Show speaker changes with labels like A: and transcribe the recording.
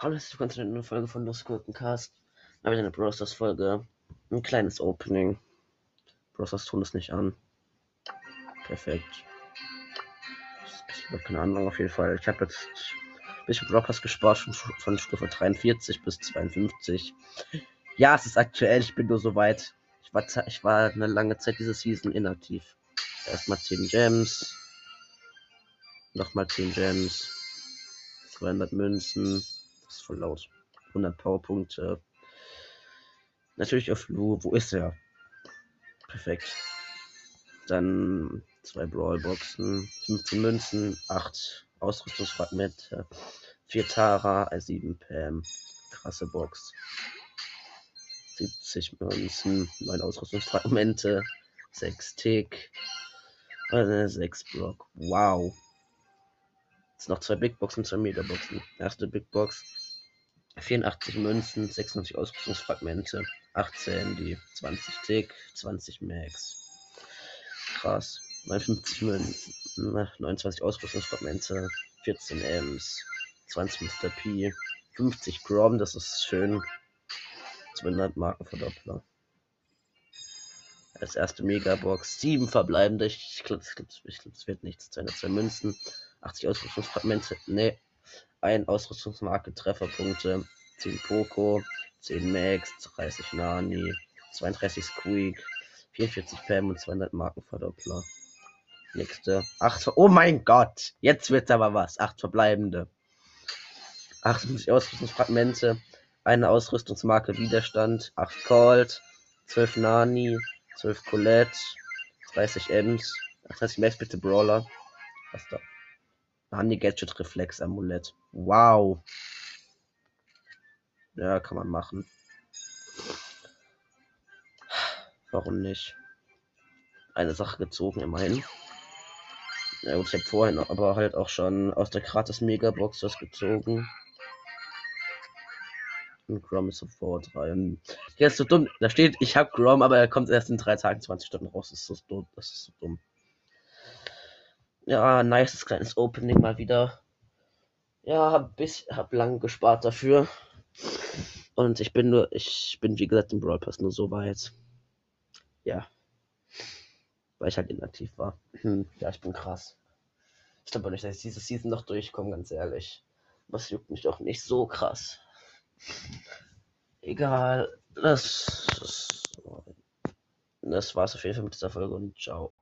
A: Hallo, herzlich willkommen zu einer Folge von Lustgurkencast. Aber eine Browsers Folge. Ein kleines Opening. Browsers tun es nicht an. Perfekt. Ich habe keine Ahnung auf jeden Fall. Ich habe jetzt ein bisschen Broadcast gespart von, von Stufe 43 bis 52. Ja, es ist aktuell. Ich bin nur so weit. Ich war, ich war eine lange Zeit diese Season inaktiv. Erstmal 10 Gems. Nochmal 10 Gems. 200 Münzen. Das ist voll laut. 100 Powerpunkte. Natürlich auf Lu. Wo ist er? Perfekt. Dann zwei Brawlboxen, 15 Münzen, 8 Ausrüstungsfragmente, 4 Tara, 7 Pam. Krasse Box. 70 Münzen, 9 Ausrüstungsfragmente, 6 Tick, 6 Block. Wow. Jetzt noch zwei Big Boxen, zwei Megaboxen. Erste Big Box. 84 Münzen, 96 Ausrüstungsfragmente, 18 die 20 Tick, 20 Max. Krass. 59 Münzen, 29 Ausrüstungsfragmente, 14 Ms, 20 Mr. P, 50 Grom, das ist schön. 200 Markenverdoppler. Als erste Megabox, 7 verbleibende. Ich glaube, es wird nichts. 202 Münzen, 80 Ausrüstungsfragmente. Ne. Ein Ausrüstungsmarke, Trefferpunkte, 10 Poco, 10 Max, 30 Nani, 32 Squeak, 44 Pam und 200 Markenverdoppler. Nächste. 8. Oh mein Gott! Jetzt wird's aber was. 8 verbleibende. 58 Ausrüstungsfragmente. Eine Ausrüstungsmarke Widerstand. 8 Colt. 12 Nani. 12 Colette. 30 Ems. 38 Max bitte Brawler. Was da? Nani Gadget Reflex Amulett. Wow. Ja, kann man machen. Warum nicht? Eine Sache gezogen, immerhin. Ja gut, ich habe vorhin aber halt auch schon aus der gratis Megabox was gezogen. Und Grom ist sofort rein. Der ist so dumm. Da steht, ich habe Grom, aber er kommt erst in drei Tagen 20 Stunden raus. Das ist so dumm. Das ist so dumm. Ja, nice kleines Opening mal wieder. Ja, hab, bis, hab lang gespart dafür. Und ich bin nur, ich bin wie gesagt im Brawl Pass nur so weit. Ja weil ich halt inaktiv war. Hm, ja, ich bin krass. Ich glaube nicht, dass ich diese Season noch durchkomme, ganz ehrlich. Was juckt mich doch nicht so krass. Egal. Das, das, das war's auf jeden Fall mit dieser Folge und ciao.